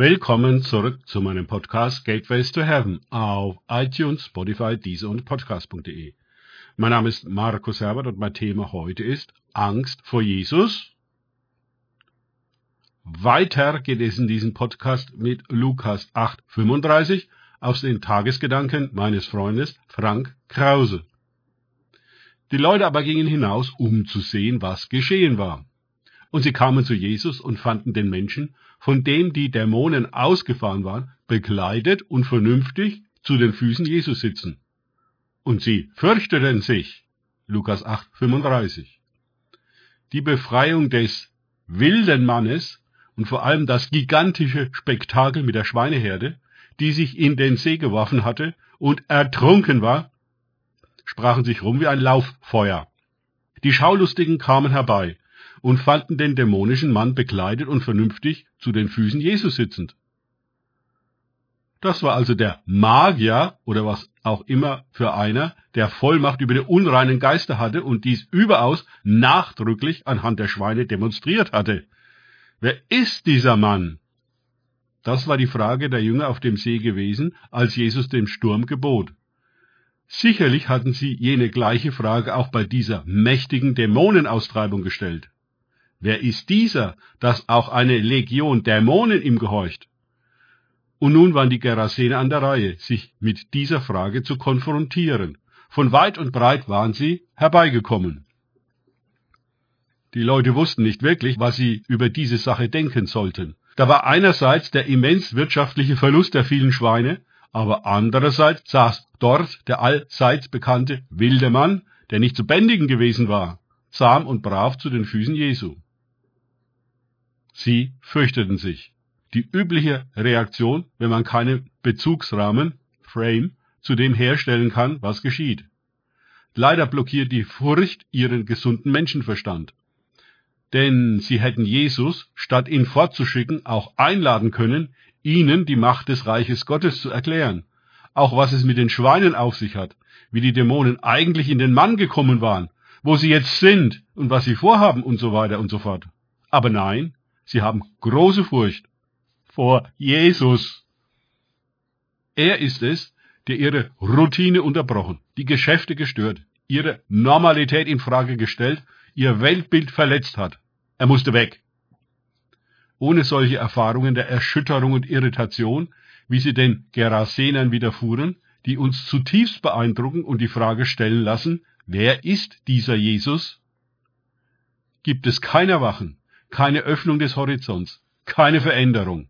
Willkommen zurück zu meinem Podcast Gateways to Heaven auf iTunes, Spotify, Deezer und Podcast.de. Mein Name ist Markus Herbert und mein Thema heute ist Angst vor Jesus. Weiter geht es in diesem Podcast mit Lukas 8,35 aus den Tagesgedanken meines Freundes Frank Krause. Die Leute aber gingen hinaus, um zu sehen, was geschehen war. Und sie kamen zu Jesus und fanden den Menschen, von dem die Dämonen ausgefahren waren, bekleidet und vernünftig zu den Füßen Jesus sitzen. Und sie fürchteten sich. Lukas 8, 35. Die Befreiung des wilden Mannes und vor allem das gigantische Spektakel mit der Schweineherde, die sich in den See geworfen hatte und ertrunken war, sprachen sich rum wie ein Lauffeuer. Die Schaulustigen kamen herbei, und fanden den dämonischen Mann bekleidet und vernünftig zu den Füßen Jesus sitzend. Das war also der Magier oder was auch immer für einer, der Vollmacht über die unreinen Geister hatte und dies überaus nachdrücklich anhand der Schweine demonstriert hatte. Wer ist dieser Mann? Das war die Frage der Jünger auf dem See gewesen, als Jesus den Sturm gebot. Sicherlich hatten sie jene gleiche Frage auch bei dieser mächtigen Dämonenaustreibung gestellt. Wer ist dieser, dass auch eine Legion Dämonen ihm gehorcht? Und nun waren die Gerasener an der Reihe, sich mit dieser Frage zu konfrontieren. Von weit und breit waren sie herbeigekommen. Die Leute wussten nicht wirklich, was sie über diese Sache denken sollten. Da war einerseits der immens wirtschaftliche Verlust der vielen Schweine, aber andererseits saß dort der allseits bekannte wilde Mann, der nicht zu bändigen gewesen war, zahm und brav zu den Füßen Jesu. Sie fürchteten sich. Die übliche Reaktion, wenn man keinen Bezugsrahmen, Frame, zu dem herstellen kann, was geschieht. Leider blockiert die Furcht ihren gesunden Menschenverstand. Denn sie hätten Jesus, statt ihn fortzuschicken, auch einladen können, ihnen die Macht des Reiches Gottes zu erklären. Auch was es mit den Schweinen auf sich hat, wie die Dämonen eigentlich in den Mann gekommen waren, wo sie jetzt sind und was sie vorhaben und so weiter und so fort. Aber nein, Sie haben große Furcht vor Jesus. Er ist es, der ihre Routine unterbrochen, die Geschäfte gestört, ihre Normalität in Frage gestellt, ihr Weltbild verletzt hat. Er musste weg. Ohne solche Erfahrungen der Erschütterung und Irritation, wie sie den Gerasenern widerfuhren, die uns zutiefst beeindrucken und die Frage stellen lassen, wer ist dieser Jesus? Gibt es kein Erwachen, keine Öffnung des Horizonts, keine Veränderung.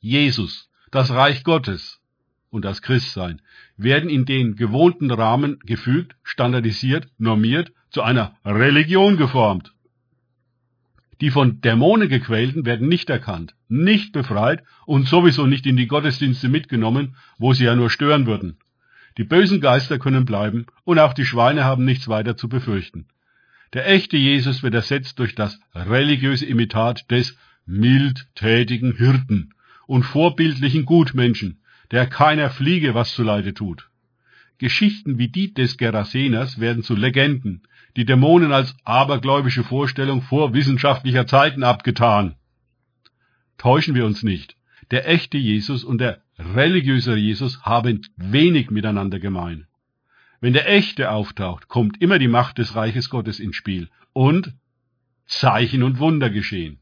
Jesus, das Reich Gottes und das Christsein werden in den gewohnten Rahmen gefügt, standardisiert, normiert, zu einer Religion geformt. Die von Dämonen gequälten werden nicht erkannt, nicht befreit und sowieso nicht in die Gottesdienste mitgenommen, wo sie ja nur stören würden. Die bösen Geister können bleiben und auch die Schweine haben nichts weiter zu befürchten. Der echte Jesus wird ersetzt durch das religiöse Imitat des mildtätigen Hirten und vorbildlichen Gutmenschen, der keiner Fliege was zuleide tut. Geschichten wie die des Geraseners werden zu Legenden, die Dämonen als abergläubische Vorstellung vor wissenschaftlicher Zeiten abgetan. Täuschen wir uns nicht. Der echte Jesus und der religiöse Jesus haben wenig miteinander gemein. Wenn der Echte auftaucht, kommt immer die Macht des Reiches Gottes ins Spiel und Zeichen und Wunder geschehen,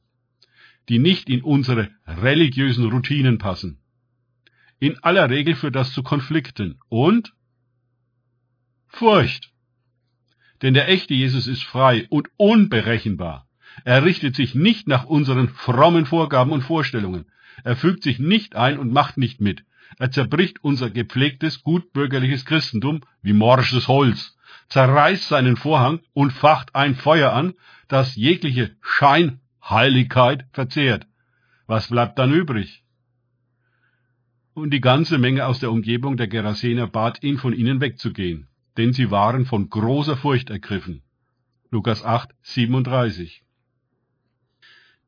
die nicht in unsere religiösen Routinen passen. In aller Regel führt das zu Konflikten und Furcht. Denn der echte Jesus ist frei und unberechenbar. Er richtet sich nicht nach unseren frommen Vorgaben und Vorstellungen. Er fügt sich nicht ein und macht nicht mit. Er zerbricht unser gepflegtes, gutbürgerliches Christentum wie morsches Holz, zerreißt seinen Vorhang und facht ein Feuer an, das jegliche Scheinheiligkeit verzehrt. Was bleibt dann übrig? Und die ganze Menge aus der Umgebung der Gerasener bat ihn, von ihnen wegzugehen, denn sie waren von großer Furcht ergriffen. Lukas 8, 37.